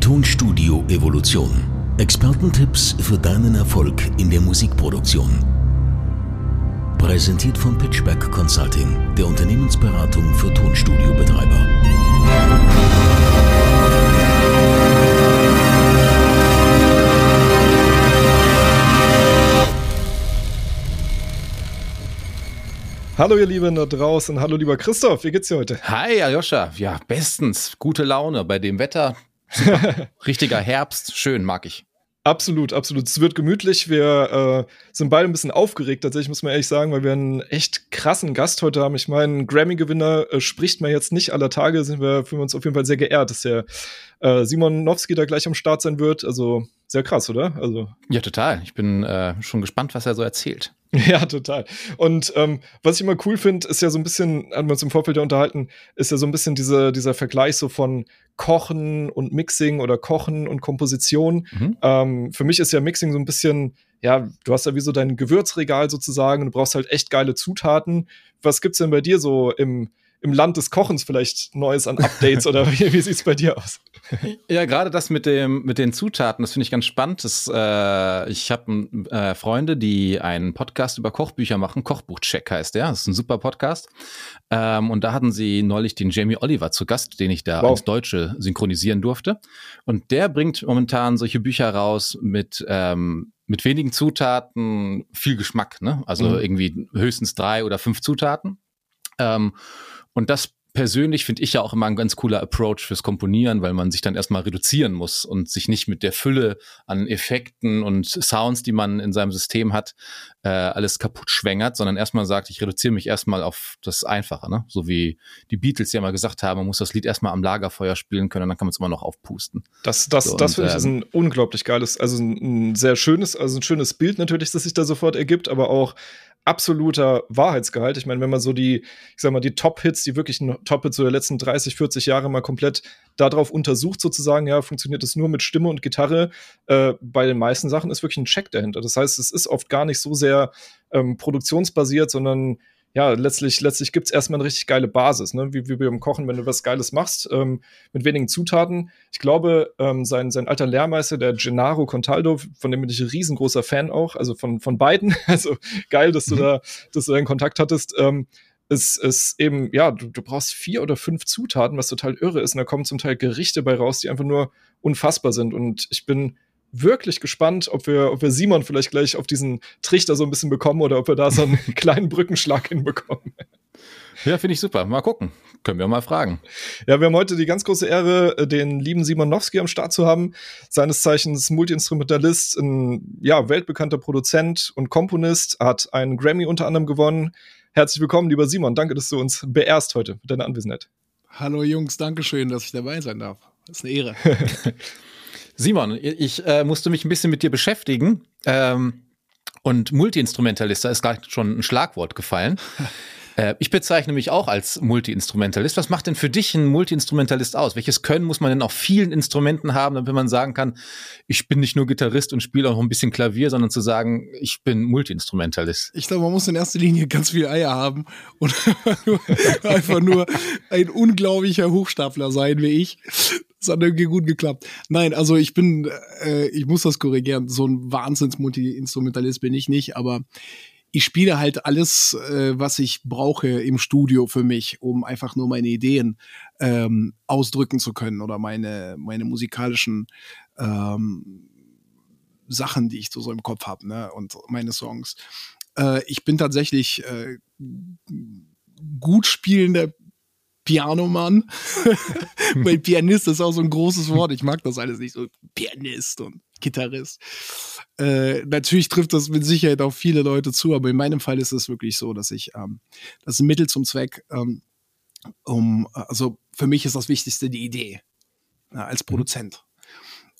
Tonstudio Evolution. Expertentipps für deinen Erfolg in der Musikproduktion. Präsentiert von Pitchback Consulting, der Unternehmensberatung für Tonstudiobetreiber. Hallo ihr Lieben da draußen, hallo lieber Christoph, wie geht's dir heute? Hi Aljoscha, ja bestens, gute Laune bei dem Wetter, richtiger Herbst, schön, mag ich. Absolut, absolut. Es wird gemütlich. Wir äh, sind beide ein bisschen aufgeregt, tatsächlich, muss man ehrlich sagen, weil wir einen echt krassen Gast heute haben. Ich meine, Grammy-Gewinner äh, spricht man jetzt nicht aller Tage, sind wir, fühlen wir uns auf jeden Fall sehr geehrt, dass der äh, Simon Nowski da gleich am Start sein wird. Also sehr krass, oder? Also. Ja, total. Ich bin äh, schon gespannt, was er so erzählt. Ja, total. Und ähm, was ich immer cool finde, ist ja so ein bisschen, hatten wir uns im Vorfeld ja unterhalten, ist ja so ein bisschen diese, dieser Vergleich so von Kochen und Mixing oder Kochen und Komposition. Mhm. Ähm, für mich ist ja Mixing so ein bisschen, ja, du hast ja wie so dein Gewürzregal sozusagen und du brauchst halt echt geile Zutaten. Was gibt's denn bei dir so im, im Land des Kochens vielleicht Neues an Updates oder wie, wie sieht's bei dir aus? Ja, gerade das mit dem mit den Zutaten, das finde ich ganz spannend. Das, äh, ich habe äh, Freunde, die einen Podcast über Kochbücher machen. Kochbuchcheck heißt der. Das ist ein super Podcast. Ähm, und da hatten sie neulich den Jamie Oliver zu Gast, den ich da wow. ins Deutsche synchronisieren durfte. Und der bringt momentan solche Bücher raus mit ähm, mit wenigen Zutaten, viel Geschmack. Ne? Also mhm. irgendwie höchstens drei oder fünf Zutaten. Ähm, und das persönlich finde ich ja auch immer ein ganz cooler Approach fürs Komponieren, weil man sich dann erstmal reduzieren muss und sich nicht mit der Fülle an Effekten und Sounds, die man in seinem System hat, äh, alles kaputt schwängert, sondern erstmal sagt, ich reduziere mich erstmal auf das Einfache, ne? So wie die Beatles ja mal gesagt haben, man muss das Lied erstmal am Lagerfeuer spielen können dann kann man es immer noch aufpusten. Das, das, so, das finde ich ist ähm, ein unglaublich geiles, also ein, ein sehr schönes, also ein schönes Bild natürlich, das sich da sofort ergibt, aber auch absoluter Wahrheitsgehalt. Ich meine, wenn man so die, ich sag mal, die Top-Hits, die wirklichen Top-Hits so der letzten 30, 40 Jahre mal komplett darauf untersucht, sozusagen, ja, funktioniert es nur mit Stimme und Gitarre. Äh, bei den meisten Sachen ist wirklich ein Check dahinter. Das heißt, es ist oft gar nicht so sehr ähm, produktionsbasiert, sondern ja, letztlich, letztlich gibt es erstmal eine richtig geile Basis, ne? wie, wie beim Kochen, wenn du was Geiles machst, ähm, mit wenigen Zutaten. Ich glaube, ähm, sein, sein alter Lehrmeister, der Gennaro Contaldo, von dem bin ich ein riesengroßer Fan auch, also von, von beiden. Also geil, dass du mhm. da, dass du da einen Kontakt hattest. Ähm, ist, ist eben, ja, du, du brauchst vier oder fünf Zutaten, was total irre ist. Und da kommen zum Teil Gerichte bei raus, die einfach nur unfassbar sind. Und ich bin wirklich gespannt, ob wir, ob wir Simon vielleicht gleich auf diesen Trichter so ein bisschen bekommen oder ob wir da so einen kleinen Brückenschlag hinbekommen. Ja, finde ich super. Mal gucken. Können wir mal fragen. Ja, wir haben heute die ganz große Ehre, äh, den lieben Simonowski am Start zu haben. Seines Zeichens Multiinstrumentalist, ein ja, weltbekannter Produzent und Komponist, hat einen Grammy unter anderem gewonnen. Herzlich willkommen, lieber Simon. Danke, dass du uns beehrst heute mit deiner Anwesenheit. Hallo Jungs, danke schön, dass ich dabei sein darf. Das ist eine Ehre. Simon, ich äh, musste mich ein bisschen mit dir beschäftigen. Ähm, und Multiinstrumentalist, da ist gerade schon ein Schlagwort gefallen. Äh, ich bezeichne mich auch als Multiinstrumentalist. Was macht denn für dich ein Multiinstrumentalist aus? Welches Können muss man denn auf vielen Instrumenten haben, damit man sagen kann, ich bin nicht nur Gitarrist und spiele auch noch ein bisschen Klavier, sondern zu sagen, ich bin Multiinstrumentalist? Ich glaube, man muss in erster Linie ganz viel Eier haben und einfach nur ein unglaublicher Hochstapler sein wie ich. Das hat irgendwie gut geklappt. Nein, also ich bin, äh, ich muss das korrigieren, so ein Wahnsinns-Multi-Instrumentalist bin ich nicht, aber ich spiele halt alles, äh, was ich brauche im Studio für mich, um einfach nur meine Ideen ähm, ausdrücken zu können oder meine, meine musikalischen ähm, Sachen, die ich so im Kopf habe, ne? Und meine Songs. Äh, ich bin tatsächlich äh, gut spielender Pianomann. Weil Pianist ist auch so ein großes Wort. Ich mag das alles nicht so. Pianist und Gitarrist. Äh, natürlich trifft das mit Sicherheit auf viele Leute zu, aber in meinem Fall ist es wirklich so, dass ich ähm, das ist ein Mittel zum Zweck, ähm, um, also für mich ist das Wichtigste die Idee ja, als mhm. Produzent.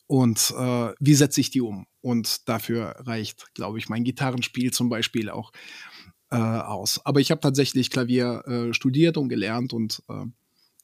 Und äh, wie setze ich die um? Und dafür reicht, glaube ich, mein Gitarrenspiel zum Beispiel auch äh, aus. Aber ich habe tatsächlich Klavier äh, studiert und gelernt und äh,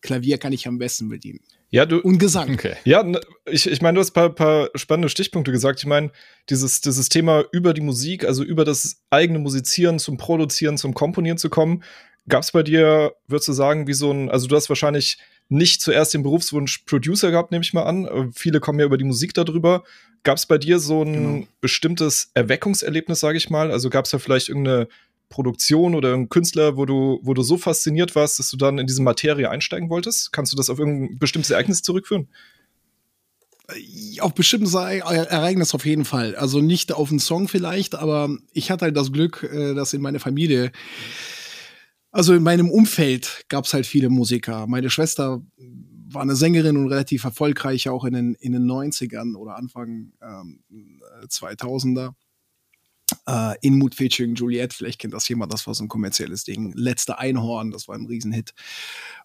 Klavier kann ich am besten bedienen. Ja, du. Und Gesang. Okay. Ja, ich, ich meine, du hast ein paar, paar spannende Stichpunkte gesagt. Ich meine, dieses, dieses Thema über die Musik, also über das eigene Musizieren zum Produzieren, zum Komponieren zu kommen, gab es bei dir, würdest du sagen, wie so ein, also du hast wahrscheinlich nicht zuerst den Berufswunsch Producer gehabt, nehme ich mal an. Äh, viele kommen ja über die Musik darüber. Gab es bei dir so ein genau. bestimmtes Erweckungserlebnis, sage ich mal? Also gab es da vielleicht irgendeine Produktion oder einen Künstler, wo du, wo du so fasziniert warst, dass du dann in diese Materie einsteigen wolltest? Kannst du das auf irgendein bestimmtes Ereignis zurückführen? Äh, auf bestimmtes Ereignis auf jeden Fall. Also nicht auf einen Song vielleicht, aber ich hatte halt das Glück, äh, dass in meiner Familie, also in meinem Umfeld gab es halt viele Musiker. Meine Schwester war eine Sängerin und relativ erfolgreich auch in den, in den 90ern oder Anfang ähm, 2000er. Äh, in Mood featuring Juliette, vielleicht kennt das jemand, das war so ein kommerzielles Ding. Letzte Einhorn, das war ein Riesenhit.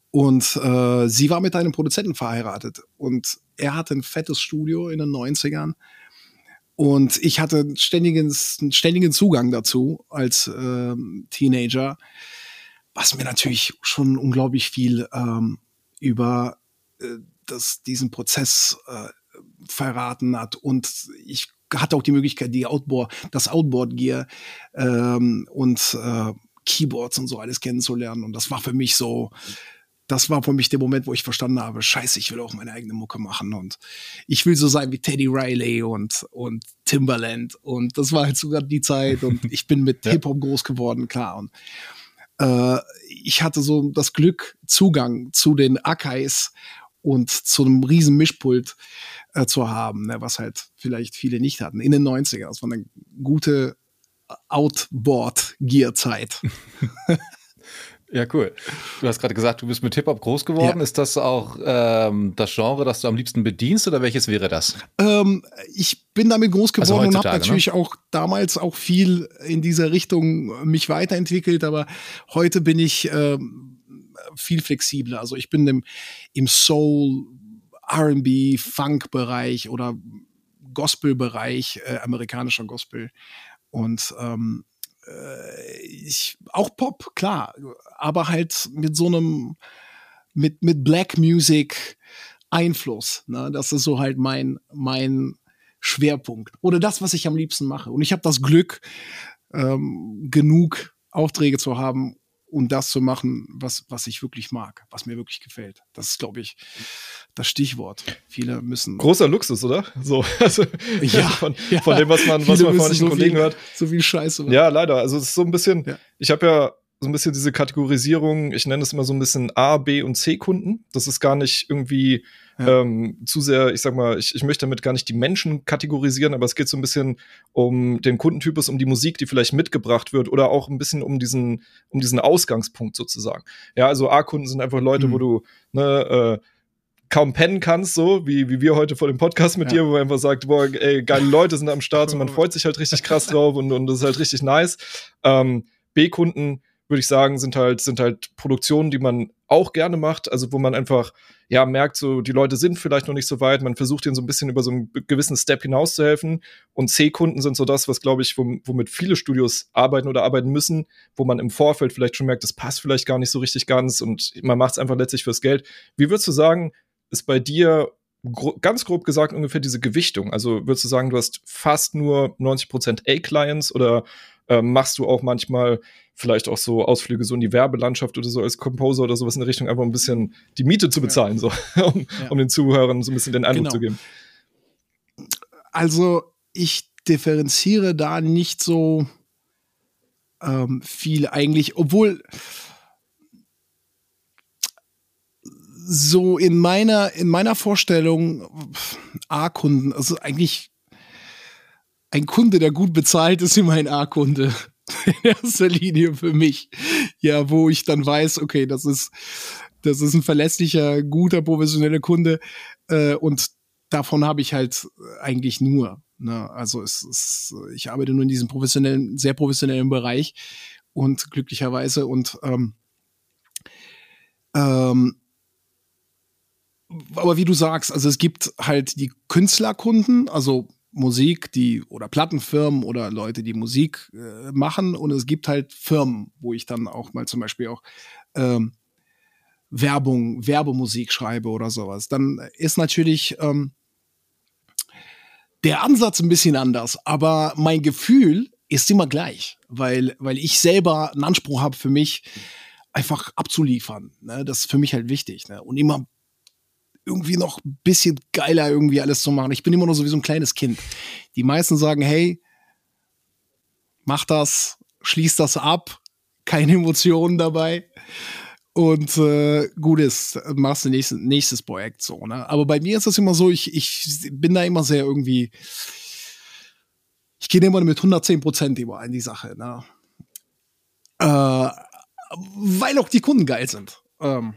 Und äh, sie war mit einem Produzenten verheiratet und er hatte ein fettes Studio in den 90ern. Und ich hatte einen ständigen, ständigen Zugang dazu als äh, Teenager, was mir natürlich schon unglaublich viel ähm, über äh, das, diesen Prozess äh, verraten hat. Und ich hatte auch die Möglichkeit, die Outboard, das Outboard-Gear ähm, und äh, Keyboards und so alles kennenzulernen. Und das war für mich so, das war für mich der Moment, wo ich verstanden habe, scheiße, ich will auch meine eigene Mucke machen und ich will so sein wie Teddy Riley und, und Timberland und das war halt sogar die Zeit und ich bin mit ja. Hip-Hop groß geworden, klar. Und äh, ich hatte so das Glück, Zugang zu den Akais und zu einem riesen Mischpult äh, zu haben, ne, was halt vielleicht viele nicht hatten. In den 90ern. Das war eine gute Outboard-Gear-Zeit. Ja, cool. Du hast gerade gesagt, du bist mit Hip-Hop groß geworden. Ja. Ist das auch ähm, das Genre, das du am liebsten bedienst oder welches wäre das? Ähm, ich bin damit groß also geworden also und habe natürlich ne? auch damals auch viel in dieser Richtung mich weiterentwickelt, aber heute bin ich ähm, viel flexibler. Also ich bin im, im Soul, RB, Funk-Bereich oder Gospel-Bereich, äh, amerikanischer Gospel. Und ähm, äh, ich, auch Pop, klar, aber halt mit so einem, mit, mit Black Music Einfluss. Ne? Das ist so halt mein, mein Schwerpunkt. Oder das, was ich am liebsten mache. Und ich habe das Glück, ähm, genug Aufträge zu haben, um das zu machen, was, was ich wirklich mag, was mir wirklich gefällt. Das ist, glaube ich, das Stichwort. Viele müssen. Großer Luxus, oder? So, also, ja, von, ja, von dem, was man, was man von so Kollegen hört. So viel Scheiße. Ja, leider. Also, es ist so ein bisschen, ja. ich habe ja so ein bisschen diese Kategorisierung, ich nenne es immer so ein bisschen A, B und C Kunden. Das ist gar nicht irgendwie ja. ähm, zu sehr, ich sag mal, ich, ich möchte damit gar nicht die Menschen kategorisieren, aber es geht so ein bisschen um den Kundentypus, um die Musik, die vielleicht mitgebracht wird oder auch ein bisschen um diesen, um diesen Ausgangspunkt sozusagen. Ja, also A-Kunden sind einfach Leute, mhm. wo du, ne, äh, kaum pennen kannst, so wie, wie wir heute vor dem Podcast mit ja. dir, wo man einfach sagt, boah, ey, geile Leute sind am Start und man freut sich halt richtig krass drauf und, und das ist halt richtig nice. Ähm, B-Kunden würde ich sagen, sind halt, sind halt Produktionen, die man auch gerne macht, also wo man einfach, ja, merkt, so, die Leute sind vielleicht noch nicht so weit, man versucht ihnen so ein bisschen über so einen gewissen Step hinaus zu helfen und C-Kunden sind so das, was, glaube ich, womit viele Studios arbeiten oder arbeiten müssen, wo man im Vorfeld vielleicht schon merkt, das passt vielleicht gar nicht so richtig ganz und man macht es einfach letztlich fürs Geld. Wie würdest du sagen, ist bei dir gro ganz grob gesagt ungefähr diese Gewichtung? Also würdest du sagen, du hast fast nur 90% A-Clients oder ähm, machst du auch manchmal vielleicht auch so Ausflüge so in die Werbelandschaft oder so als Composer oder sowas in der Richtung, einfach ein bisschen die Miete zu bezahlen, ja. so, um, ja. um, den Zuhörern so ein bisschen den Eindruck genau. zu geben. Also ich differenziere da nicht so ähm, viel eigentlich, obwohl so in meiner, in meiner Vorstellung A-Kunden, also eigentlich ein Kunde, der gut bezahlt, ist immer ein A-Kunde. In erster Linie für mich. Ja, wo ich dann weiß, okay, das ist, das ist ein verlässlicher, guter, professioneller Kunde. Äh, und davon habe ich halt eigentlich nur. Ne? Also es ist, ich arbeite nur in diesem professionellen, sehr professionellen Bereich und glücklicherweise und ähm, ähm, aber wie du sagst, also es gibt halt die Künstlerkunden, also Musik, die oder Plattenfirmen oder Leute, die Musik äh, machen und es gibt halt Firmen, wo ich dann auch mal zum Beispiel auch ähm, Werbung, Werbemusik schreibe oder sowas. Dann ist natürlich ähm, der Ansatz ein bisschen anders, aber mein Gefühl ist immer gleich, weil, weil ich selber einen Anspruch habe für mich, einfach abzuliefern. Ne? Das ist für mich halt wichtig. Ne? Und immer irgendwie noch ein bisschen geiler irgendwie alles zu machen. Ich bin immer nur so wie so ein kleines Kind. Die meisten sagen, hey, mach das, schließ das ab, keine Emotionen dabei. Und äh, gut ist, machst du nächstes, nächstes Projekt so, ne? Aber bei mir ist das immer so, ich, ich bin da immer sehr irgendwie, ich gehe immer mit 110 Prozent über in die Sache, ne? Äh, weil auch die Kunden geil sind. Ähm,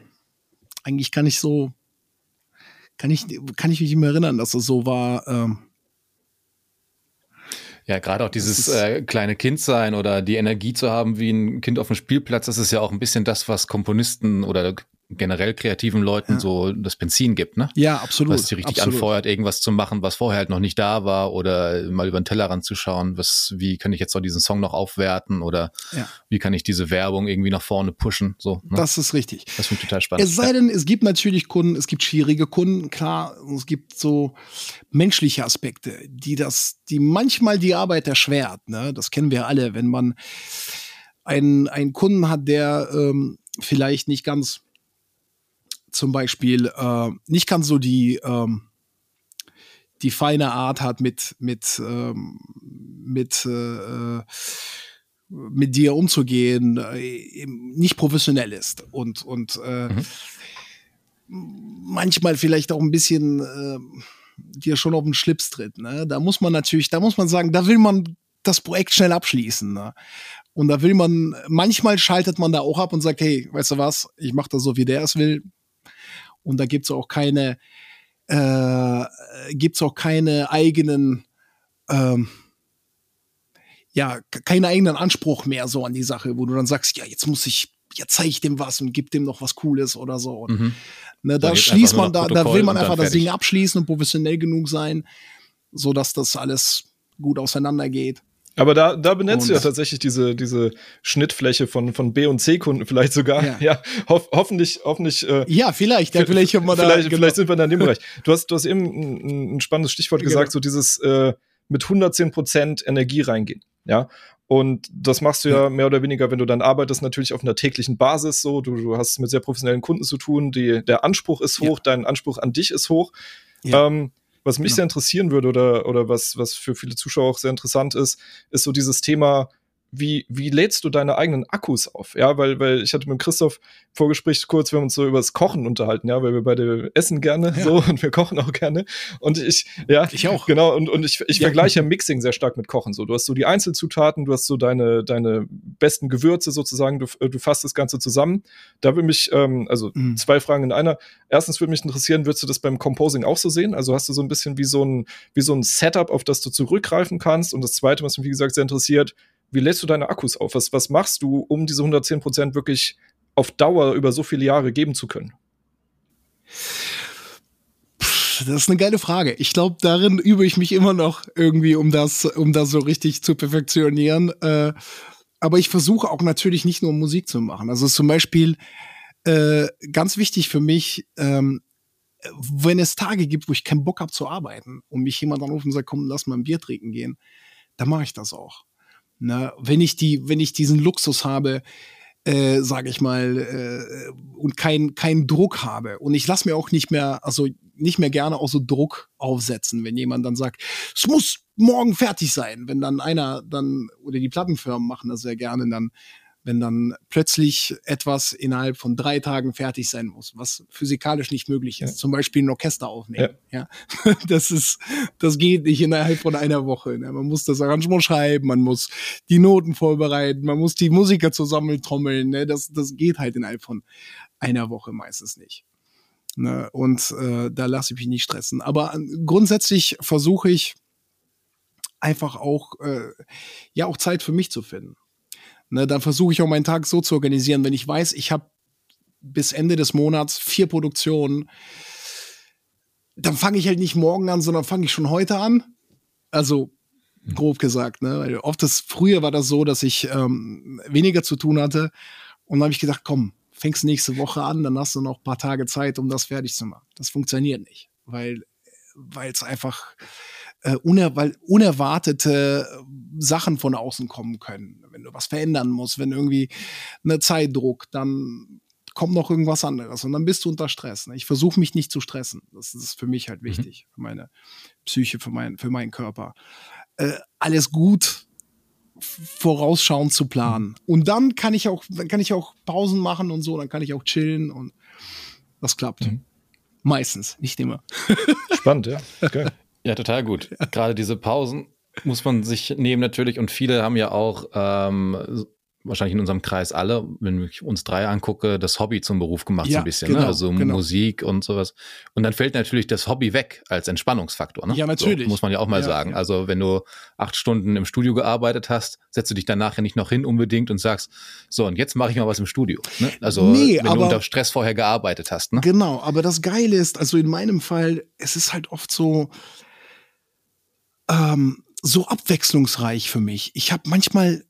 eigentlich kann ich so, kann ich, kann ich mich nicht mehr erinnern, dass es so war. Ähm, ja, gerade auch dieses äh, kleine Kind sein oder die Energie zu haben wie ein Kind auf dem Spielplatz, das ist ja auch ein bisschen das, was Komponisten oder generell kreativen Leuten ja. so das Benzin gibt, ne? Ja, absolut. Was die richtig absolut. anfeuert, irgendwas zu machen, was vorher halt noch nicht da war oder mal über den Tellerrand zu schauen, was, wie kann ich jetzt so diesen Song noch aufwerten oder ja. wie kann ich diese Werbung irgendwie nach vorne pushen, so. Ne? Das ist richtig. Das finde ich total spannend. Es sei denn, es gibt natürlich Kunden, es gibt schwierige Kunden, klar, es gibt so menschliche Aspekte, die das, die manchmal die Arbeit erschwert, ne? Das kennen wir alle, wenn man einen, einen Kunden hat, der ähm, vielleicht nicht ganz zum Beispiel äh, nicht ganz so die ähm, die feine Art hat mit mit ähm, mit äh, mit dir umzugehen, äh, nicht professionell ist und und äh, mhm. manchmal vielleicht auch ein bisschen äh, dir schon auf den Schlips tritt. Ne? Da muss man natürlich, da muss man sagen, da will man das Projekt schnell abschließen. Ne? Und da will man, manchmal schaltet man da auch ab und sagt, hey, weißt du was, ich mache das so, wie der es will, und da gibt's auch keine, äh, gibt's auch keine eigenen, ähm, ja, keinen eigenen Anspruch mehr so an die Sache, wo du dann sagst, ja, jetzt muss ich, jetzt zeige ich dem was und gib dem noch was Cooles oder so. Und, mhm. ne, da, da schließt man, da, da will man einfach das Ding abschließen und professionell genug sein, so dass das alles gut auseinandergeht. Aber da, da benennst und du ja tatsächlich diese, diese Schnittfläche von, von B- und C-Kunden vielleicht sogar. Ja, ja hof, hoffentlich, hoffentlich. Äh, ja, vielleicht. Ja, vielleicht, haben wir da, vielleicht, genau. vielleicht sind wir da in dem Bereich. Du hast, du hast eben ein, ein spannendes Stichwort genau. gesagt, so dieses äh, mit 110 Prozent Energie reingehen. Ja. Und das machst du ja, ja, mehr oder weniger, wenn du dann arbeitest, natürlich auf einer täglichen Basis so. Du, du hast mit sehr professionellen Kunden zu tun. Die, der Anspruch ist hoch, ja. dein Anspruch an dich ist hoch. Ja. Ähm, was mich genau. sehr interessieren würde oder, oder was, was für viele Zuschauer auch sehr interessant ist, ist so dieses Thema wie, wie lädst du deine eigenen Akkus auf? Ja, weil, weil ich hatte mit Christoph Vorgespräch kurz, wir haben uns so über das Kochen unterhalten, ja, weil wir beide essen gerne ja. so und wir kochen auch gerne. Und ich, ja, ich auch. Genau, und, und ich, ich ja. vergleiche Mixing sehr stark mit Kochen. So, du hast so die Einzelzutaten, du hast so deine, deine besten Gewürze sozusagen, du, du fasst das Ganze zusammen. Da würde mich, ähm, also mhm. zwei Fragen in einer. Erstens würde mich interessieren, würdest du das beim Composing auch so sehen? Also hast du so ein bisschen wie so ein, wie so ein Setup, auf das du zurückgreifen kannst? Und das zweite, was mich, wie gesagt, sehr interessiert, wie lädst du deine Akkus auf? Was, was machst du, um diese 110 Prozent wirklich auf Dauer über so viele Jahre geben zu können? Das ist eine geile Frage. Ich glaube, darin übe ich mich immer noch irgendwie, um das, um das so richtig zu perfektionieren. Äh, aber ich versuche auch natürlich nicht nur Musik zu machen. Also zum Beispiel äh, ganz wichtig für mich, ähm, wenn es Tage gibt, wo ich keinen Bock habe zu arbeiten und mich jemand anruft und sagt, komm, lass mal ein Bier trinken gehen, dann mache ich das auch. Ne? Wenn ich die, wenn ich diesen Luxus habe, äh, sage ich mal, äh, und keinen kein Druck habe. Und ich lasse mir auch nicht mehr, also nicht mehr gerne auch so Druck aufsetzen, wenn jemand dann sagt, es muss morgen fertig sein. Wenn dann einer dann, oder die Plattenfirmen machen das sehr gerne, dann wenn dann plötzlich etwas innerhalb von drei Tagen fertig sein muss, was physikalisch nicht möglich ist. Ja. Zum Beispiel ein Orchester aufnehmen. Ja. ja. Das ist, das geht nicht innerhalb von einer Woche. Ne? Man muss das Arrangement schreiben, man muss die Noten vorbereiten, man muss die Musiker zusammentrommeln. Ne? Das, das geht halt innerhalb von einer Woche meistens nicht. Ne? Und äh, da lasse ich mich nicht stressen. Aber äh, grundsätzlich versuche ich einfach auch, äh, ja, auch Zeit für mich zu finden. Ne, dann versuche ich auch meinen Tag so zu organisieren, wenn ich weiß, ich habe bis Ende des Monats vier Produktionen, dann fange ich halt nicht morgen an, sondern fange ich schon heute an. Also grob gesagt, ne? Weil oft das früher war das so, dass ich ähm, weniger zu tun hatte. Und dann habe ich gedacht, komm, fängst nächste Woche an, dann hast du noch ein paar Tage Zeit, um das fertig zu machen. Das funktioniert nicht, weil weil es einfach äh, uner weil unerwartete Sachen von außen kommen können. Wenn du was verändern musst, wenn irgendwie eine Zeitdruck, dann kommt noch irgendwas anderes und dann bist du unter Stress. Ne? Ich versuche mich nicht zu stressen. Das ist für mich halt mhm. wichtig, mhm. für meine Psyche, für, mein, für meinen Körper. Äh, alles gut vorausschauend zu planen. Und dann kann ich auch, dann kann ich auch Pausen machen und so, dann kann ich auch chillen und das klappt. Mhm. Meistens, nicht immer. Spannend, ja. Okay. Ja, total gut. Gerade diese Pausen muss man sich nehmen natürlich und viele haben ja auch ähm, wahrscheinlich in unserem Kreis alle, wenn ich uns drei angucke, das Hobby zum Beruf gemacht ja, so ein bisschen, ne? genau, ne? also genau. Musik und sowas. Und dann fällt natürlich das Hobby weg als Entspannungsfaktor. Ne? Ja, natürlich. So, muss man ja auch mal ja, sagen. Ja. Also wenn du acht Stunden im Studio gearbeitet hast, setzt du dich danach ja nicht noch hin unbedingt und sagst, so und jetzt mache ich mal was im Studio. Ne? Also nee, wenn aber, du unter Stress vorher gearbeitet hast. Ne? Genau, aber das Geile ist, also in meinem Fall, es ist halt oft so, ähm, so abwechslungsreich für mich. Ich habe manchmal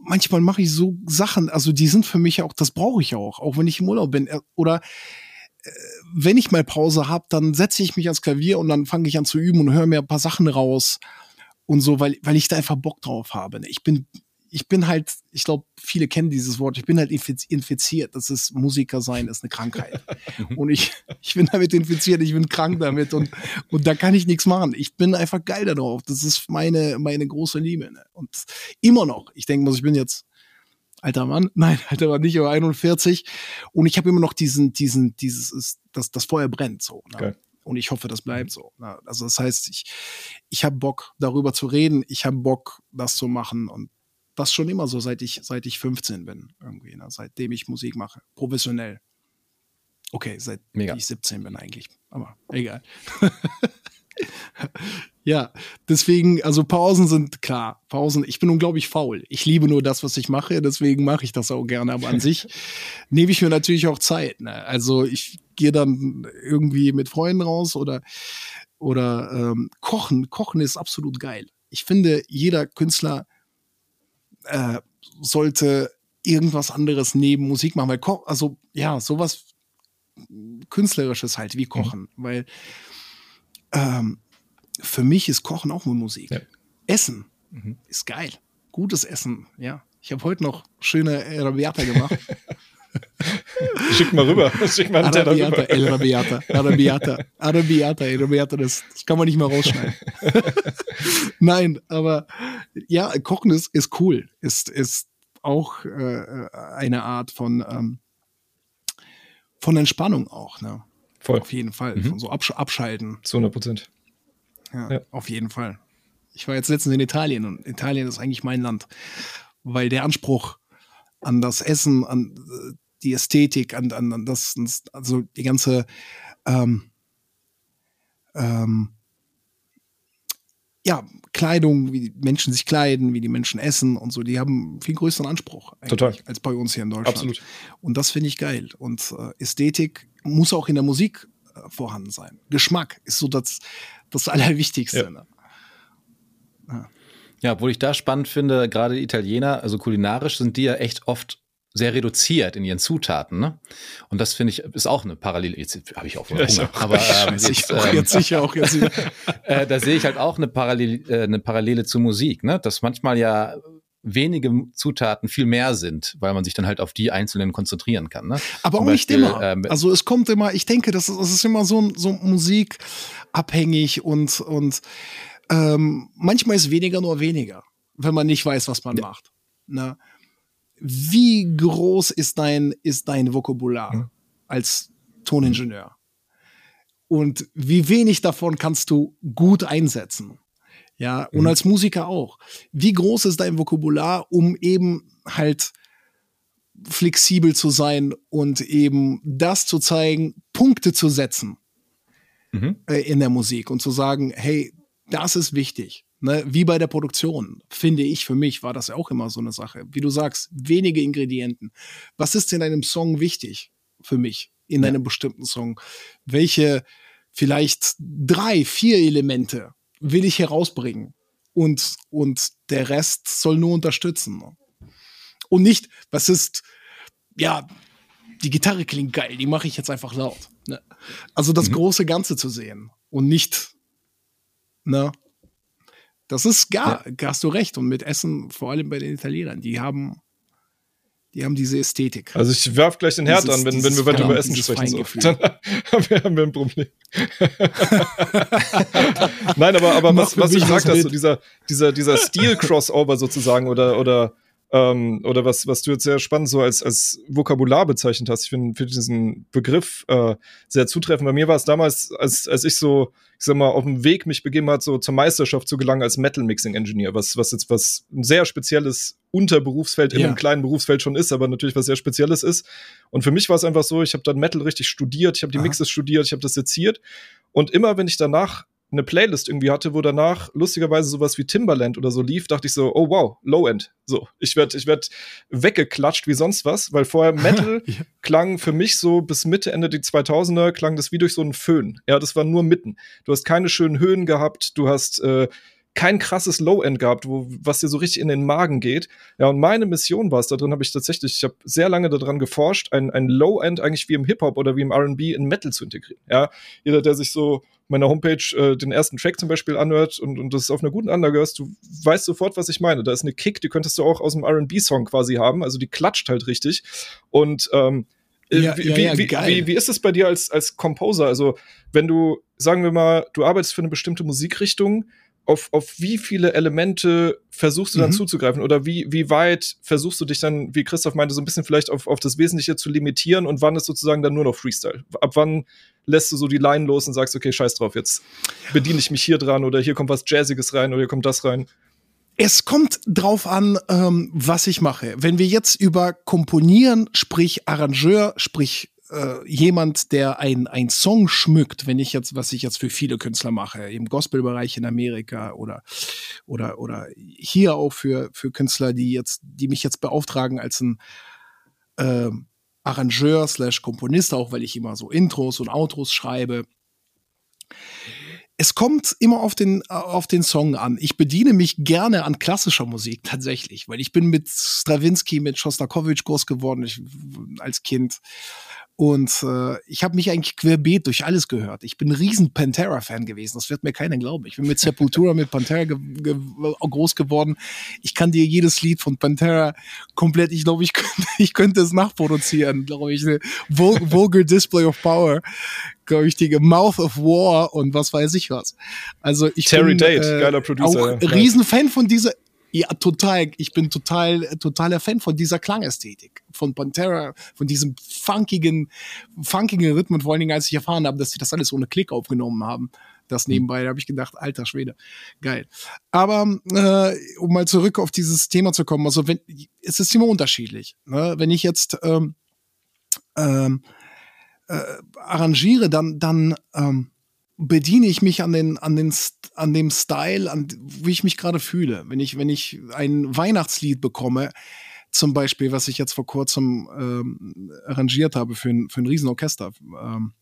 manchmal mache ich so Sachen, also die sind für mich auch, das brauche ich auch, auch wenn ich im Urlaub bin. Äh, oder äh, wenn ich mal Pause habe, dann setze ich mich ans Klavier und dann fange ich an zu üben und höre mir ein paar Sachen raus und so, weil, weil ich da einfach Bock drauf habe. Ich bin ich bin halt, ich glaube, viele kennen dieses Wort, ich bin halt infiziert. Das ist Musiker sein, ist eine Krankheit. und ich, ich bin damit infiziert, ich bin krank damit und, und da kann ich nichts machen. Ich bin einfach geil darauf. Das ist meine, meine große Liebe. Ne? Und immer noch, ich denke mal, ich bin jetzt alter Mann, nein, alter Mann nicht, aber 41 und ich habe immer noch diesen, diesen, dieses, das, das Feuer brennt so. Ne? Okay. Und ich hoffe, das bleibt so. Ne? Also das heißt, ich, ich habe Bock, darüber zu reden. Ich habe Bock, das zu machen. Und das schon immer so, seit ich, seit ich 15 bin, irgendwie, ne? seitdem ich Musik mache, professionell. Okay, seit Mega. ich 17 bin eigentlich, aber egal. ja, deswegen, also Pausen sind klar, Pausen, ich bin unglaublich faul. Ich liebe nur das, was ich mache, deswegen mache ich das auch gerne, aber an sich nehme ich mir natürlich auch Zeit. Ne? Also ich gehe dann irgendwie mit Freunden raus oder, oder ähm, kochen. Kochen ist absolut geil. Ich finde, jeder Künstler äh, sollte irgendwas anderes neben Musik machen, weil Ko also ja, sowas künstlerisches halt wie mhm. Kochen, mhm. weil ähm, für mich ist Kochen auch nur Musik. Ja. Essen mhm. ist geil, gutes Essen, ja. Ich habe heute noch schöne Arabiata gemacht. Schick mal rüber. Schick mal einen Arabiata, rüber. El Arabiata, Arabiata, Arabiata, Arabiata, das, das kann man nicht mal rausschneiden. Nein, aber ja, Kochen ist, ist cool. Ist, ist auch äh, eine Art von, ähm, von Entspannung auch, ne? Voll. Auf jeden Fall. Mhm. So Absch Abschalten. Zu 100 Prozent. Ja, ja, auf jeden Fall. Ich war jetzt letztens in Italien und Italien ist eigentlich mein Land, weil der Anspruch an das Essen, an äh, die Ästhetik, an, an, an das, also die ganze ähm, ähm, ja, Kleidung, wie die Menschen sich kleiden, wie die Menschen essen und so, die haben viel größeren Anspruch Total. als bei uns hier in Deutschland. Absolut. Und das finde ich geil. Und äh, Ästhetik muss auch in der Musik äh, vorhanden sein. Geschmack ist so das, das Allerwichtigste. Ja. Ne? Ja. ja, obwohl ich da spannend finde, gerade Italiener, also kulinarisch sind die ja echt oft sehr reduziert in ihren Zutaten. Ne? Und das finde ich ist auch eine Parallele. Jetzt habe ich auch Hunger, ja, aber ähm, jetzt, auch, ähm, jetzt sicher auch jetzt äh, da sehe ich halt auch eine Parallele, äh, eine Parallele zur Musik, ne? dass manchmal ja wenige Zutaten viel mehr sind, weil man sich dann halt auf die einzelnen konzentrieren kann. Ne? Aber Zum auch Beispiel, nicht immer. Ähm, also es kommt immer, ich denke, das ist, das ist immer so, so musikabhängig und, und ähm, manchmal ist weniger nur weniger, wenn man nicht weiß, was man ja. macht. Ne? Wie groß ist dein, ist dein Vokabular mhm. als Toningenieur? Und wie wenig davon kannst du gut einsetzen? Ja, und mhm. als Musiker auch. Wie groß ist dein Vokabular, um eben halt flexibel zu sein und eben das zu zeigen, Punkte zu setzen mhm. äh, in der Musik und zu sagen, hey, das ist wichtig. Ne, wie bei der Produktion, finde ich für mich, war das ja auch immer so eine Sache. Wie du sagst, wenige Ingredienten. Was ist in einem Song wichtig für mich, in ja. einem bestimmten Song? Welche vielleicht drei, vier Elemente will ich herausbringen? Und, und der Rest soll nur unterstützen. Und nicht, was ist, ja, die Gitarre klingt geil, die mache ich jetzt einfach laut. Ne? Also das mhm. große Ganze zu sehen und nicht, ne, Das ist gar, ja. hast du recht. Und mit Essen, vor allem bei den Italienern, die haben, die haben diese Ästhetik. Also ich werf gleich den Herd dieses, an, wenn, wenn wir weiter über Essen sprechen. So. Dann haben wir ein Problem. Nein, aber, aber was, was du gesagt hast, so dieser, dieser, dieser Stil-Crossover sozusagen oder, oder ähm, oder was, was du jetzt sehr spannend so als, als Vokabular bezeichnet hast. Ich finde find diesen Begriff äh, sehr zutreffend. Bei mir war es damals, als, als ich so, ich sag mal, auf dem Weg mich begeben hat, so zur Meisterschaft zu gelangen als Metal Mixing Engineer, was, was jetzt was ein sehr spezielles Unterberufsfeld in ja. einem kleinen Berufsfeld schon ist, aber natürlich was sehr Spezielles ist. Und für mich war es einfach so, ich habe dann Metal richtig studiert, ich habe die Aha. Mixes studiert, ich habe das seziert. Und immer, wenn ich danach eine Playlist irgendwie hatte, wo danach lustigerweise sowas wie Timberland oder so lief, dachte ich so, oh wow, Low End. So, ich werde ich werd weggeklatscht wie sonst was, weil vorher Metal ja. klang für mich so bis Mitte, Ende die 2000er, klang das wie durch so einen Föhn. Ja, das war nur mitten. Du hast keine schönen Höhen gehabt, du hast äh, kein krasses Low-End gehabt, wo, was dir so richtig in den Magen geht. Ja, und meine Mission war es, da drin habe ich tatsächlich, ich habe sehr lange daran geforscht, ein, ein Low-End eigentlich wie im Hip-Hop oder wie im R&B in Metal zu integrieren. Ja, jeder, der sich so meiner Homepage äh, den ersten Track zum Beispiel anhört und, und das auf einer guten Anlage hörst, du weißt sofort, was ich meine. Da ist eine Kick, die könntest du auch aus dem R&B-Song quasi haben, also die klatscht halt richtig. Und ähm, äh, ja, wie, ja, ja, wie, wie, wie, ist es bei dir als, als Composer? Also, wenn du, sagen wir mal, du arbeitest für eine bestimmte Musikrichtung, auf, auf wie viele Elemente versuchst du dann mhm. zuzugreifen oder wie, wie weit versuchst du dich dann, wie Christoph meinte, so ein bisschen vielleicht auf, auf das Wesentliche zu limitieren und wann ist sozusagen dann nur noch Freestyle? Ab wann lässt du so die Line los und sagst, okay, scheiß drauf, jetzt bediene ich mich hier dran oder hier kommt was Jazziges rein oder hier kommt das rein? Es kommt drauf an, ähm, was ich mache. Wenn wir jetzt über Komponieren, sprich Arrangeur, sprich äh, jemand, der ein, ein Song schmückt, wenn ich jetzt, was ich jetzt für viele Künstler mache, im Gospelbereich in Amerika oder, oder, oder hier auch für, für Künstler, die jetzt, die mich jetzt beauftragen als ein äh, Arrangeur slash Komponist, auch weil ich immer so Intros und Outros schreibe. Es kommt immer auf den, auf den Song an. Ich bediene mich gerne an klassischer Musik tatsächlich, weil ich bin mit Stravinsky, mit Shostakovich groß geworden ich, als Kind. Und äh, ich habe mich eigentlich querbeet durch alles gehört. Ich bin ein riesen Pantera-Fan gewesen. Das wird mir keiner glauben. Ich bin mit Sepultura, mit Pantera ge ge groß geworden. Ich kann dir jedes Lied von Pantera komplett, ich glaube, ich könnte, ich könnte es nachproduzieren, glaube ich. Vul Vulgar Display of Power, glaube ich, die Mouth of War und was weiß ich was. Also ich Terry bin Date, äh, geiler Producer. Auch ja. Riesenfan von dieser ja, total. Ich bin total, totaler Fan von dieser Klangästhetik, von Pantera, von diesem funkigen, funkigen Rhythmen, vor allen Dingen, als ich erfahren habe, dass sie das alles ohne Klick aufgenommen haben. Das mhm. nebenbei, da habe ich gedacht, alter Schwede, geil. Aber äh, um mal zurück auf dieses Thema zu kommen, also wenn, es ist immer unterschiedlich. Ne? Wenn ich jetzt ähm, ähm, äh, arrangiere, dann, dann ähm, bediene ich mich an den, an den, an dem Style, an wie ich mich gerade fühle. Wenn ich, wenn ich ein Weihnachtslied bekomme, zum Beispiel, was ich jetzt vor kurzem ähm, arrangiert habe für ein, für ein Riesenorchester, ähm,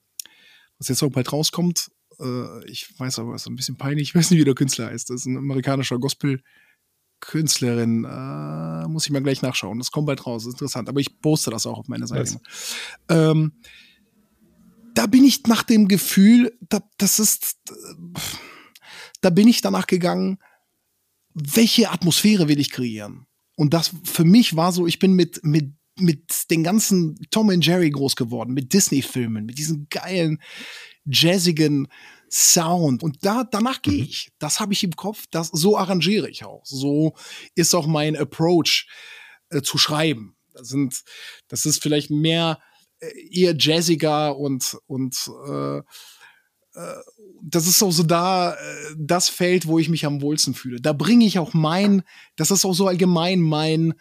was jetzt auch bald rauskommt. Äh, ich weiß aber, es ist ein bisschen peinlich, ich weiß nicht, wie der Künstler heißt. Das ist ein amerikanischer Gospel-Künstlerin. Äh, muss ich mal gleich nachschauen. Das kommt bald raus, ist interessant. Aber ich poste das auch auf meiner Seite. Ähm, da bin ich nach dem Gefühl, da, das ist, da bin ich danach gegangen, welche Atmosphäre will ich kreieren? Und das für mich war so, ich bin mit, mit, mit den ganzen Tom und Jerry groß geworden, mit Disney-Filmen, mit diesen geilen, jazzigen Sound. Und da, danach gehe mhm. ich. Das habe ich im Kopf, das, so arrangiere ich auch. So ist auch mein Approach äh, zu schreiben. Das sind, das ist vielleicht mehr, eher jazziger und, und äh, äh, das ist auch so da äh, das Feld, wo ich mich am wohlsten fühle. Da bringe ich auch mein, das ist auch so allgemein mein,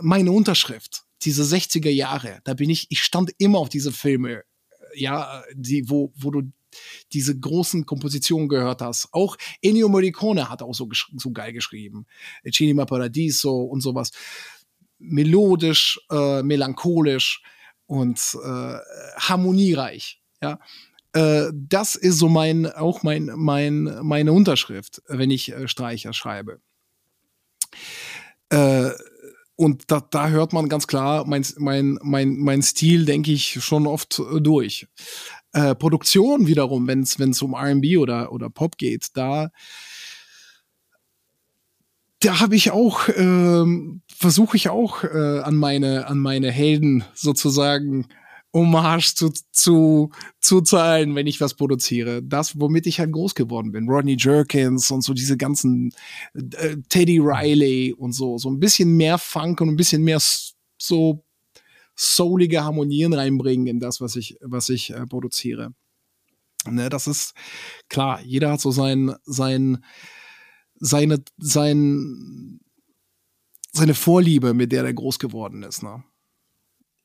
meine Unterschrift. Diese 60er Jahre, da bin ich, ich stand immer auf diese Filme, ja, die, wo, wo du diese großen Kompositionen gehört hast. Auch Ennio Morricone hat auch so, so geil geschrieben. Cinema Paradiso und sowas. Melodisch, äh, melancholisch und äh, harmoniereich. Ja, äh, das ist so mein auch mein mein meine Unterschrift, wenn ich äh, Streicher schreibe. Äh, und da, da hört man ganz klar mein, mein, mein, mein Stil, denke ich, schon oft durch. Äh, Produktion wiederum, wenn es um RB oder, oder Pop geht, da da habe ich auch, ähm, versuche ich auch äh, an meine, an meine Helden sozusagen Hommage zu, zu, zu zahlen, wenn ich was produziere. Das, womit ich halt groß geworden bin. Rodney Jerkins und so diese ganzen äh, Teddy Riley und so. So ein bisschen mehr Funk und ein bisschen mehr so soulige Harmonien reinbringen in das, was ich, was ich äh, produziere. Ne, das ist klar, jeder hat so sein, sein, seine, sein, seine Vorliebe, mit der er groß geworden ist. Ne?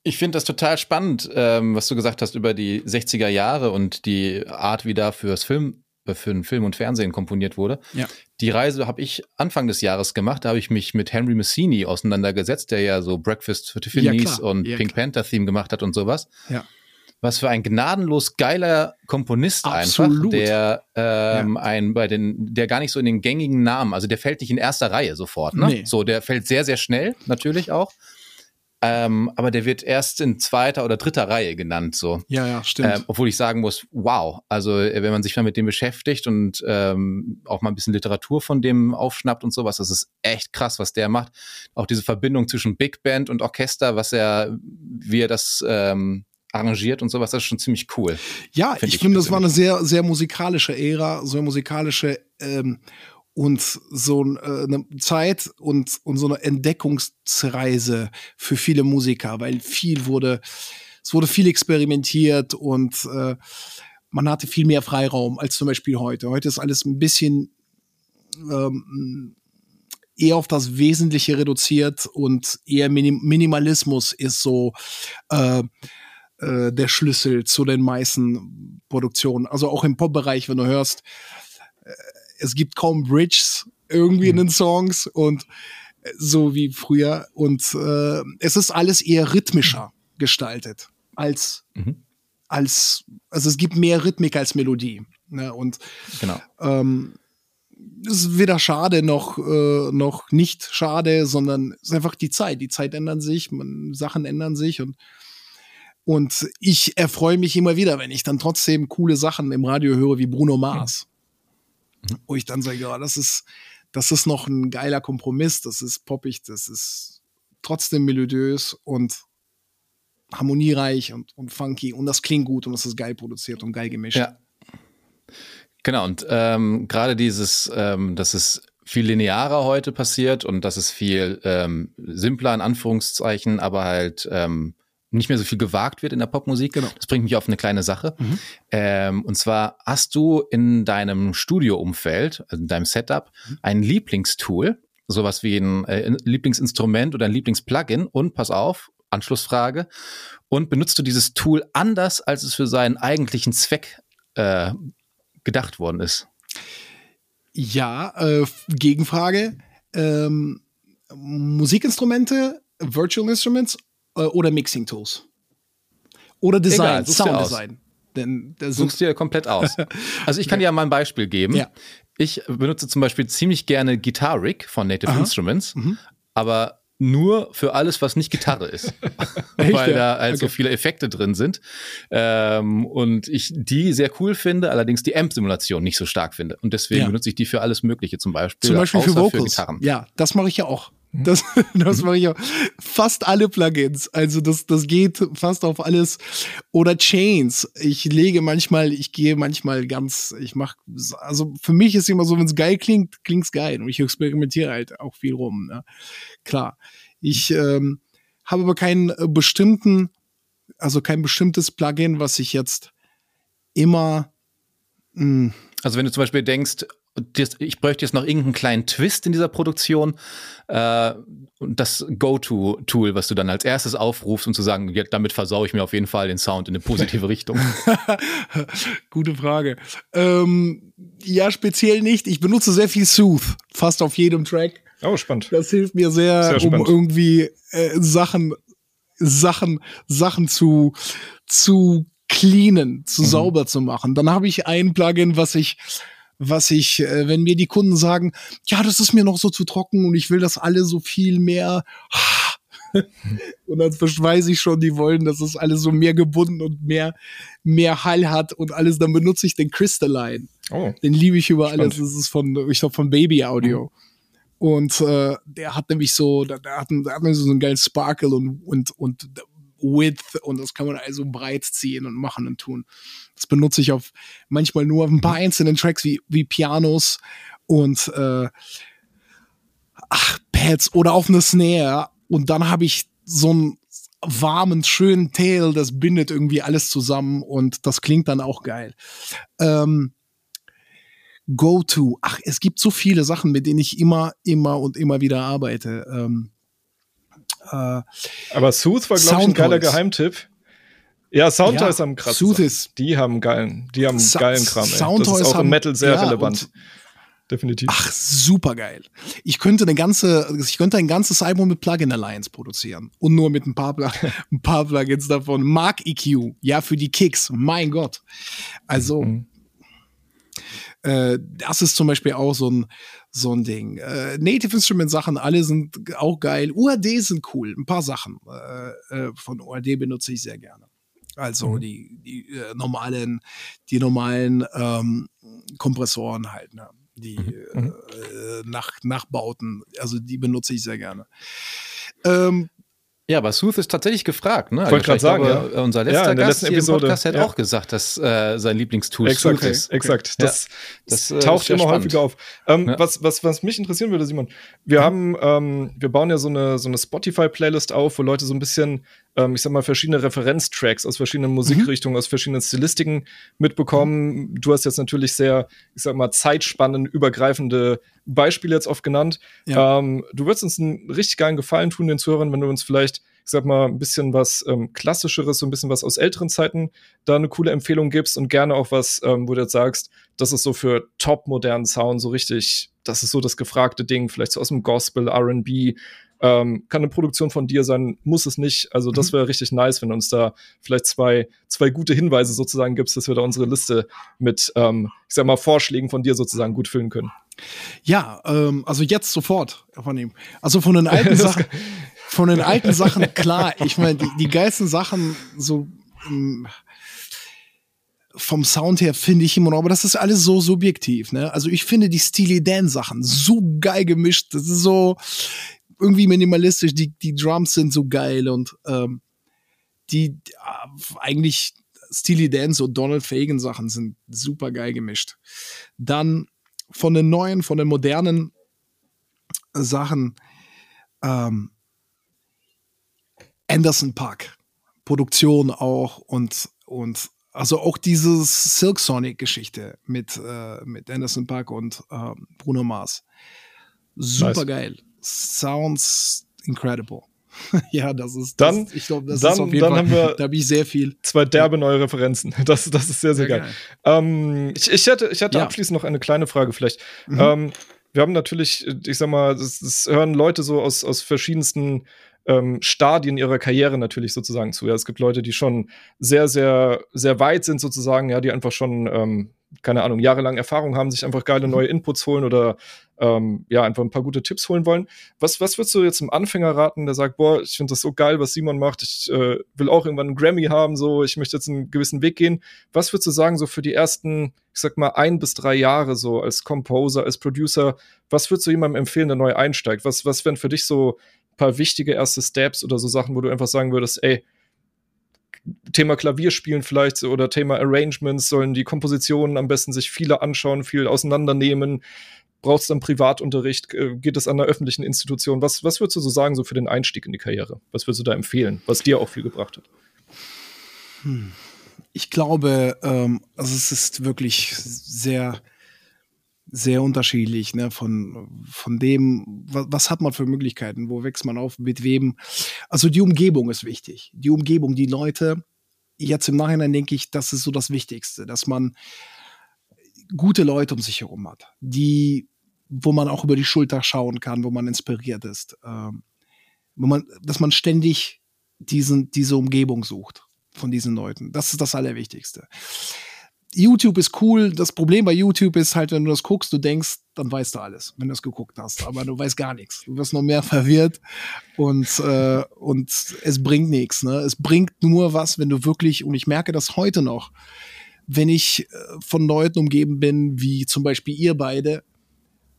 Ich finde das total spannend, ähm, was du gesagt hast über die 60er Jahre und die Art, wie da fürs Film, äh, für den Film und Fernsehen komponiert wurde. Ja. Die Reise habe ich Anfang des Jahres gemacht. Da habe ich mich mit Henry Massini auseinandergesetzt, der ja so Breakfast for Tiffany's ja, und ja, Pink. Panther Theme gemacht hat und sowas. Ja. Was für ein gnadenlos geiler Komponist Absolut. einfach, der ähm, ja. ein bei den, der gar nicht so in den gängigen Namen, also der fällt nicht in erster Reihe sofort, ne? Nee. So, der fällt sehr, sehr schnell, natürlich auch. Ähm, aber der wird erst in zweiter oder dritter Reihe genannt, so. Ja, ja, stimmt. Ähm, obwohl ich sagen muss, wow. Also, äh, wenn man sich mal mit dem beschäftigt und ähm, auch mal ein bisschen Literatur von dem aufschnappt und sowas, das ist echt krass, was der macht. Auch diese Verbindung zwischen Big Band und Orchester, was er, wie er das ähm, arrangiert und sowas, das ist schon ziemlich cool. Ja, find ich, ich finde, das war eine sehr, sehr musikalische Ära, so eine musikalische ähm, und so äh, eine Zeit und, und so eine Entdeckungsreise für viele Musiker, weil viel wurde, es wurde viel experimentiert und äh, man hatte viel mehr Freiraum als zum Beispiel heute. Heute ist alles ein bisschen ähm, eher auf das Wesentliche reduziert und eher Minim Minimalismus ist so äh, äh, der Schlüssel zu den meisten Produktionen. Also auch im Pop-Bereich, wenn du hörst, äh, es gibt kaum Bridges irgendwie mhm. in den Songs und äh, so wie früher. Und äh, es ist alles eher rhythmischer mhm. gestaltet als, mhm. als, also es gibt mehr Rhythmik als Melodie. Ne? Und genau. ähm, es ist weder schade noch, äh, noch nicht schade, sondern es ist einfach die Zeit. Die Zeit ändert sich, man, Sachen ändern sich und und ich erfreue mich immer wieder, wenn ich dann trotzdem coole Sachen im Radio höre wie Bruno Mars. Mhm. Wo ich dann sage, ja, das ist, das ist noch ein geiler Kompromiss, das ist poppig, das ist trotzdem melodiös und harmoniereich und, und funky und das klingt gut und das ist geil produziert und geil gemischt. Ja. Genau, und ähm, gerade dieses, ähm, dass es viel linearer heute passiert und dass es viel ähm, simpler in Anführungszeichen, aber halt ähm, nicht mehr so viel gewagt wird in der Popmusik. Genau. Das bringt mich auf eine kleine Sache. Mhm. Ähm, und zwar hast du in deinem Studioumfeld, also in deinem Setup, mhm. ein Lieblingstool, sowas wie ein äh, Lieblingsinstrument oder ein Lieblingsplugin. Und pass auf, Anschlussfrage. Und benutzt du dieses Tool anders, als es für seinen eigentlichen Zweck äh, gedacht worden ist? Ja, äh, Gegenfrage. Ähm, Musikinstrumente, Virtual Instruments äh, oder Mixing Tools. Oder Design, Egal, Sound Design. Denn suchst dir komplett aus. Also ich kann dir ja mal ein Beispiel geben. Ja. Ich benutze zum Beispiel ziemlich gerne Guitar Rig von Native Aha. Instruments, mhm. aber nur für alles, was nicht Gitarre ist. Weil da halt okay. so viele Effekte drin sind. Ähm, und ich die sehr cool finde, allerdings die Amp-Simulation nicht so stark finde. Und deswegen ja. benutze ich die für alles Mögliche, zum Beispiel. Zum Beispiel für Vocals. Für ja, das mache ich ja auch. Mhm. Das, das mache ich auch. Fast alle Plugins. Also das, das geht fast auf alles. Oder Chains. Ich lege manchmal, ich gehe manchmal ganz, ich mache, also für mich ist immer so, wenn es geil klingt, klingt's geil. Und ich experimentiere halt auch viel rum. Ne? Klar. Ich ähm, habe aber keinen äh, bestimmten, also kein bestimmtes Plugin, was ich jetzt immer mh, hm, also wenn du zum Beispiel denkst, ich bräuchte jetzt noch irgendeinen kleinen Twist in dieser Produktion. Äh, und das Go-To-Tool, was du dann als erstes aufrufst, um zu sagen, ja, damit versaue ich mir auf jeden Fall den Sound in eine positive Richtung. Gute Frage. Ähm, ja, speziell nicht. Ich benutze sehr viel Sooth, fast auf jedem Track. Oh, spannend. Das hilft mir sehr, sehr um irgendwie äh, Sachen, Sachen, Sachen zu, zu cleanen, zu mhm. sauber zu machen. Dann habe ich ein Plugin, was ich was ich, äh, wenn mir die Kunden sagen, ja, das ist mir noch so zu trocken und ich will das alle so viel mehr. und dann verschweiße ich schon, die wollen, dass es alles so mehr gebunden und mehr, mehr Hall hat und alles. Dann benutze ich den Crystalline. Oh, den liebe ich über spannend. alles. Das ist von, ich glaube, von Baby Audio. Mhm. Und äh, der hat nämlich so, der, der, hat, der hat so einen geilen Sparkle und, und, und Width und das kann man also breit ziehen und machen und tun. Das benutze ich auf manchmal nur auf ein paar einzelnen Tracks wie, wie Pianos und äh, ach, Pads oder auf eine Snare und dann habe ich so einen warmen, schönen Tail, das bindet irgendwie alles zusammen und das klingt dann auch geil. Ähm, Go-To. Ach, es gibt so viele Sachen, mit denen ich immer, immer und immer wieder arbeite. Ähm, äh, Aber Sooth war, glaube ich, ein geiler Geheimtipp. Ja, Soundtoys ja, am krassesten. Sooth ist, die haben geilen, die haben Sa geilen Kram. Ey. Soundtoys das ist auch haben, im Metal sehr ja, relevant. Definitiv. Ach, super geil. Ich könnte eine ganze, ich könnte ein ganzes Album mit Plugin Alliance produzieren. Und nur mit ein paar, ein paar Plugins davon. Mark EQ, ja, für die Kicks. Mein Gott. Also, mhm. Äh, das ist zum Beispiel auch so ein, so ein Ding. Äh, Native Instrument Sachen, alle sind auch geil. UAD sind cool. Ein paar Sachen äh, äh von UAD benutze ich sehr gerne. Also mhm. die, die äh, normalen, die normalen ähm, Kompressoren halt, ne? die mhm. mhm. nach, Nachbauten, also die benutze ich sehr gerne. Ähm, ja, aber Sooth ist tatsächlich gefragt. Ne? Ich wollte also gerade sagen, ja. unser letzter ja, Gast hier Episode, im Podcast hat ja. auch gesagt, dass äh, sein Lieblingstool exakt, Sooth ist. Exakt, das, das, das äh, taucht immer spannend. häufiger auf. Ähm, was, was, was mich interessieren würde, Simon, wir mhm. haben, ähm, wir bauen ja so eine, so eine Spotify-Playlist auf, wo Leute so ein bisschen, ähm, ich sag mal, verschiedene Referenztracks aus verschiedenen Musikrichtungen, mhm. aus verschiedenen Stilistiken mitbekommen. Mhm. Du hast jetzt natürlich sehr, ich sag mal, zeitspannen übergreifende Beispiele jetzt oft genannt. Ja. Ähm, du würdest uns einen richtig geilen Gefallen tun, den Zuhörern, wenn du uns vielleicht, ich sag mal, ein bisschen was ähm, Klassischeres, so ein bisschen was aus älteren Zeiten da eine coole Empfehlung gibst und gerne auch was, ähm, wo du jetzt sagst, das ist so für top modernen Sound so richtig, das ist so das gefragte Ding, vielleicht so aus dem Gospel, RB, ähm, kann eine Produktion von dir sein, muss es nicht. Also das mhm. wäre richtig nice, wenn du uns da vielleicht zwei, zwei gute Hinweise sozusagen gibst, dass wir da unsere Liste mit, ähm, ich sag mal, Vorschlägen von dir sozusagen gut füllen können. Ja, ähm, also jetzt sofort von ihm. Also von den alten Sachen, von den alten Sachen, klar, ich meine, die, die geilsten Sachen, so ähm, vom Sound her finde ich immer noch, aber das ist alles so subjektiv, ne? Also ich finde die Steely Dan Sachen so geil gemischt. Das ist so irgendwie minimalistisch. Die, die Drums sind so geil und ähm, die äh, eigentlich Steely Dan so Donald Fagan Sachen sind super geil gemischt. Dann von den neuen, von den modernen Sachen ähm, Anderson Park Produktion auch und und also auch diese Silk Sonic Geschichte mit äh, mit Anderson Park und äh, Bruno Mars super nice. geil sounds incredible ja, das ist dann. Das, ich glaube, das dann, ist auf jeden dann Fall. Haben wir da habe ich sehr viel. Zwei derbe neue Referenzen. Das, das ist sehr, sehr, sehr geil. geil. Ähm, ich, ich hätte, ich hätte ja. abschließend noch eine kleine Frage vielleicht. Mhm. Ähm, wir haben natürlich, ich sag mal, das, das hören Leute so aus, aus verschiedensten ähm, Stadien ihrer Karriere natürlich sozusagen zu. Ja, es gibt Leute, die schon sehr, sehr, sehr weit sind sozusagen, ja, die einfach schon, ähm, keine Ahnung, jahrelang Erfahrung haben, sich einfach geile neue Inputs holen oder ähm, ja, einfach ein paar gute Tipps holen wollen. Was, was würdest du jetzt einem Anfänger raten, der sagt, boah, ich finde das so geil, was Simon macht, ich äh, will auch irgendwann einen Grammy haben, so, ich möchte jetzt einen gewissen Weg gehen. Was würdest du sagen, so für die ersten, ich sag mal, ein bis drei Jahre so als Composer, als Producer, was würdest du jemandem empfehlen, der neu einsteigt? Was, was wären für dich so ein paar wichtige erste Steps oder so Sachen, wo du einfach sagen würdest, ey, Thema Klavierspielen vielleicht oder Thema Arrangements sollen die Kompositionen am besten sich viele anschauen, viel auseinandernehmen. Brauchst du dann Privatunterricht? Äh, geht es an einer öffentlichen Institution? Was, was würdest du so sagen, so für den Einstieg in die Karriere? Was würdest du da empfehlen, was dir auch viel gebracht hat? Hm. Ich glaube, ähm, also es ist wirklich sehr, sehr unterschiedlich, ne, von, von dem, was, was hat man für Möglichkeiten, wo wächst man auf, mit wem. Also die Umgebung ist wichtig. Die Umgebung, die Leute, jetzt im Nachhinein denke ich, das ist so das Wichtigste, dass man gute Leute um sich herum hat, die, wo man auch über die Schulter schauen kann, wo man inspiriert ist, ähm, wo man, dass man ständig diesen, diese Umgebung sucht von diesen Leuten. Das ist das Allerwichtigste. YouTube ist cool. Das Problem bei YouTube ist halt, wenn du das guckst, du denkst, dann weißt du alles, wenn du es geguckt hast. Aber du weißt gar nichts. Du wirst noch mehr verwirrt und, äh, und es bringt nichts. Ne? Es bringt nur was, wenn du wirklich, und ich merke das heute noch, wenn ich äh, von Leuten umgeben bin, wie zum Beispiel ihr beide,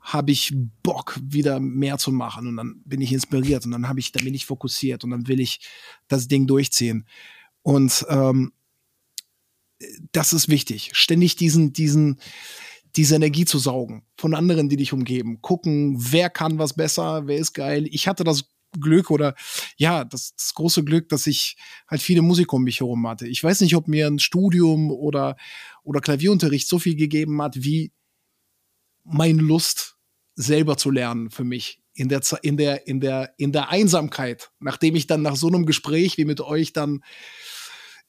habe ich Bock, wieder mehr zu machen und dann bin ich inspiriert und dann habe ich, dann bin ich fokussiert und dann will ich das Ding durchziehen. Und ähm, das ist wichtig. Ständig diesen, diesen, diese Energie zu saugen von anderen, die dich umgeben. Gucken, wer kann was besser, wer ist geil. Ich hatte das Glück oder ja, das, das große Glück, dass ich halt viele Musiker um mich herum hatte. Ich weiß nicht, ob mir ein Studium oder, oder Klavierunterricht so viel gegeben hat, wie meine Lust selber zu lernen für mich in der, in der, in der, in der Einsamkeit, nachdem ich dann nach so einem Gespräch wie mit euch dann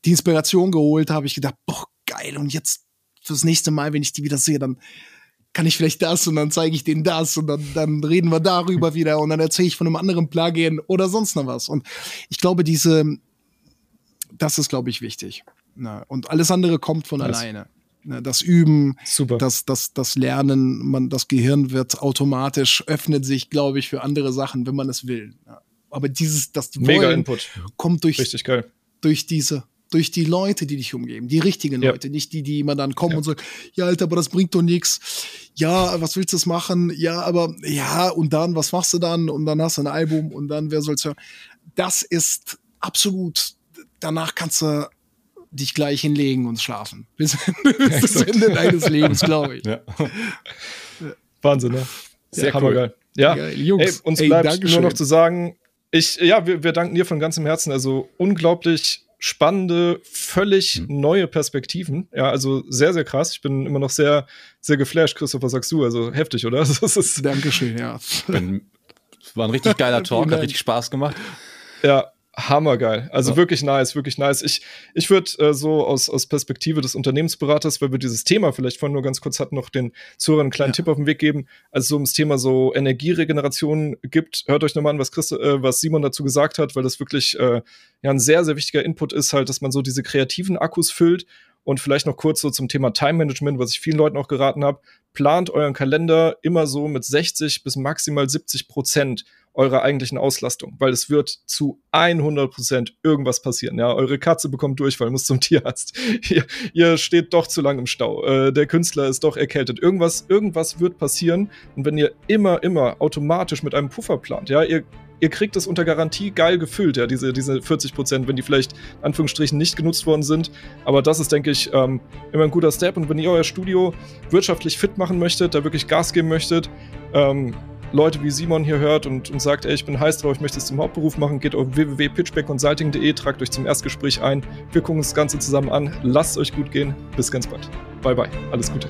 die Inspiration geholt habe, ich gedacht, boah, geil, und jetzt fürs nächste Mal, wenn ich die wieder sehe, dann kann ich vielleicht das und dann zeige ich denen das und dann, dann reden wir darüber wieder und dann erzähle ich von einem anderen Plugin oder sonst noch was. Und ich glaube, diese, das ist, glaube ich, wichtig. Na, und alles andere kommt von nice. alleine. Na, das Üben, Super. Das, das, das Lernen, man, das Gehirn wird automatisch, öffnet sich, glaube ich, für andere Sachen, wenn man es will. Ja. Aber dieses, das Mega Wollen Input. kommt durch, Richtig geil. durch diese durch die Leute, die dich umgeben, die richtigen ja. Leute, nicht die, die immer dann kommen ja. und sagen, ja, Alter, aber das bringt doch nichts. Ja, was willst du machen? Ja, aber ja, und dann, was machst du dann? Und dann hast du ein Album und dann, wer soll's hören? Das ist absolut, danach kannst du dich gleich hinlegen und schlafen. Bis, bis das Ende deines Lebens, glaube ich. Ja. Wahnsinn, ne? Sehr ja, hammergeil. Ja, Geil. Jungs, ey, uns ey, bleibt nur noch zu sagen, ich, ja, wir, wir danken dir von ganzem Herzen. Also unglaublich spannende, völlig mhm. neue Perspektiven. Ja, also sehr, sehr krass. Ich bin immer noch sehr, sehr geflasht. Christoph, was sagst du? Also heftig, oder? Das ist Dankeschön, ja. Bin, war ein richtig geiler Talk, hat richtig Spaß gemacht. Ja, Hammergeil. Also ja. wirklich nice, wirklich nice. Ich, ich würde äh, so aus, aus Perspektive des Unternehmensberaters, weil wir dieses Thema vielleicht vorhin nur ganz kurz hatten, noch den Zuhörern einen kleinen ja. Tipp auf den Weg geben. Also so ums Thema so Energieregeneration gibt, hört euch nochmal an, was, Christ, äh, was Simon dazu gesagt hat, weil das wirklich äh, ja ein sehr, sehr wichtiger Input ist, halt, dass man so diese kreativen Akkus füllt und vielleicht noch kurz so zum Thema Time Management, was ich vielen Leuten auch geraten habe. Plant euren Kalender immer so mit 60 bis maximal 70 Prozent eurer eigentlichen Auslastung, weil es wird zu 100 Prozent irgendwas passieren. Ja, eure Katze bekommt Durchfall, muss zum Tierarzt. ihr, ihr steht doch zu lang im Stau. Äh, der Künstler ist doch erkältet. Irgendwas, irgendwas wird passieren. Und wenn ihr immer, immer automatisch mit einem Puffer plant, ja, ihr ihr kriegt es unter Garantie geil gefüllt, ja, diese, diese 40 Prozent, wenn die vielleicht in Anführungsstrichen nicht genutzt worden sind. Aber das ist, denke ich, ähm, immer ein guter Step. Und wenn ihr euer Studio wirtschaftlich fit machen möchtet, da wirklich Gas geben möchtet, ähm, Leute wie Simon hier hört und, und sagt, ey, ich bin heiß drauf, ich möchte es zum Hauptberuf machen, geht auf www.pitchbackconsulting.de, tragt euch zum Erstgespräch ein. Wir gucken uns das Ganze zusammen an. Lasst es euch gut gehen. Bis ganz bald. Bye bye. Alles Gute.